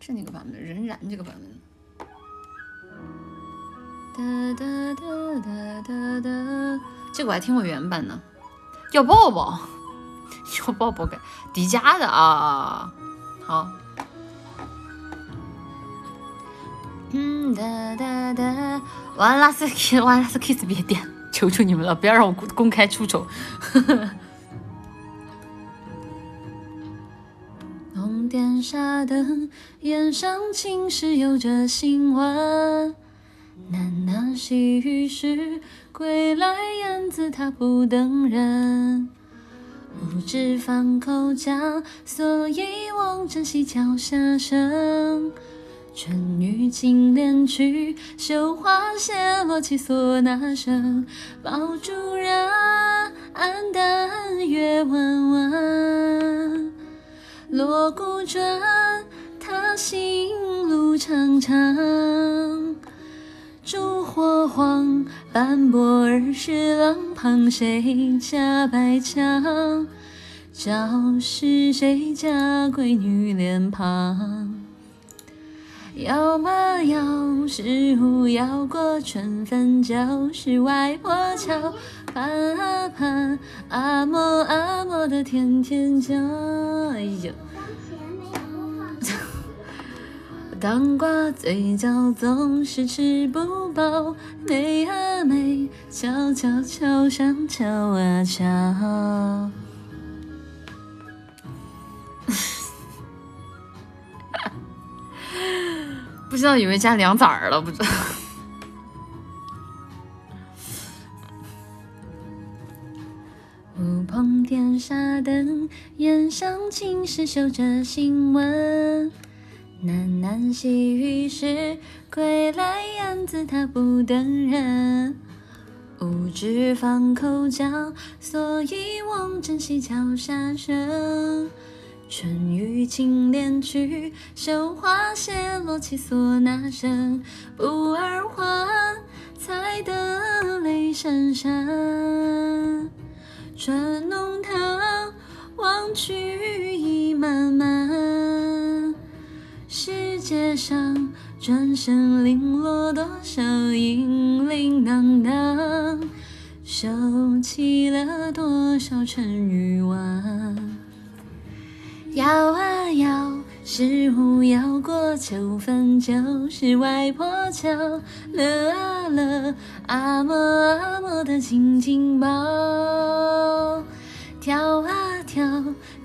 是哪个版本？仍然这个版本。哒哒哒哒哒哒，这个我还听过原版呢。要抱抱，要抱抱，感迪迦的啊。好。嗯哒哒哒，完拉斯 kiss，完拉斯 kiss，别点，求求你们了，不要让我公公开出丑。点沙灯，檐上青石有着新闻。喃喃细语时，归来燕子它不等人。不知放口讲，所以望珍惜脚下声。春雨轻帘去，绣花谢落起唢呐声。爆竹人，黯淡月弯弯。锣鼓转，他行路长长。烛火晃，斑驳儿时廊旁，谁家白墙？照是谁家闺女脸庞？摇啊摇，十五摇过春分，就是外婆桥。盼啊盼，阿嬷阿嬷的天天叫。哎呦，当挂嘴角总是吃不饱，美啊美，悄悄敲上敲啊敲。不知道以为加凉子儿了？不知道。乌篷点纱灯，檐上青石绣着新闻。喃喃细语时，归来燕子它不等人。无知放口讲，所以望珍惜脚下声。春雨轻帘去，绣花谢落起唢呐声。不二还，才得泪潸潸。转弄堂，望去意漫漫。街上，转身零落多少银铃铛铛，收起了多少尘与晚。摇啊摇，十五摇过秋分，就是外婆桥。乐啊乐，阿嬷阿嬷的紧紧抱。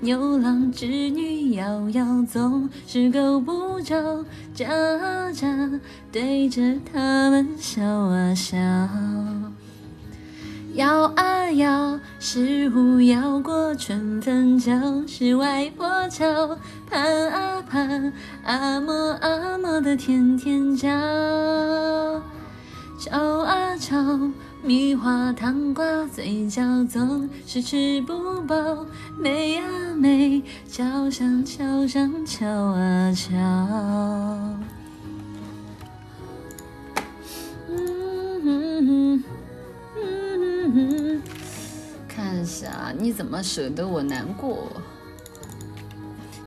牛郎织女遥遥，总是够不着。眨啊眨，对着他们笑啊笑。摇啊摇，十五摇过春分，就是外婆桥。盼啊盼，阿嬷阿嬷的天天叫。敲啊敲，米花糖挂嘴角，总是吃不饱。美啊美，桥上桥上敲啊敲。嗯嗯嗯。看一下，你怎么舍得我难过？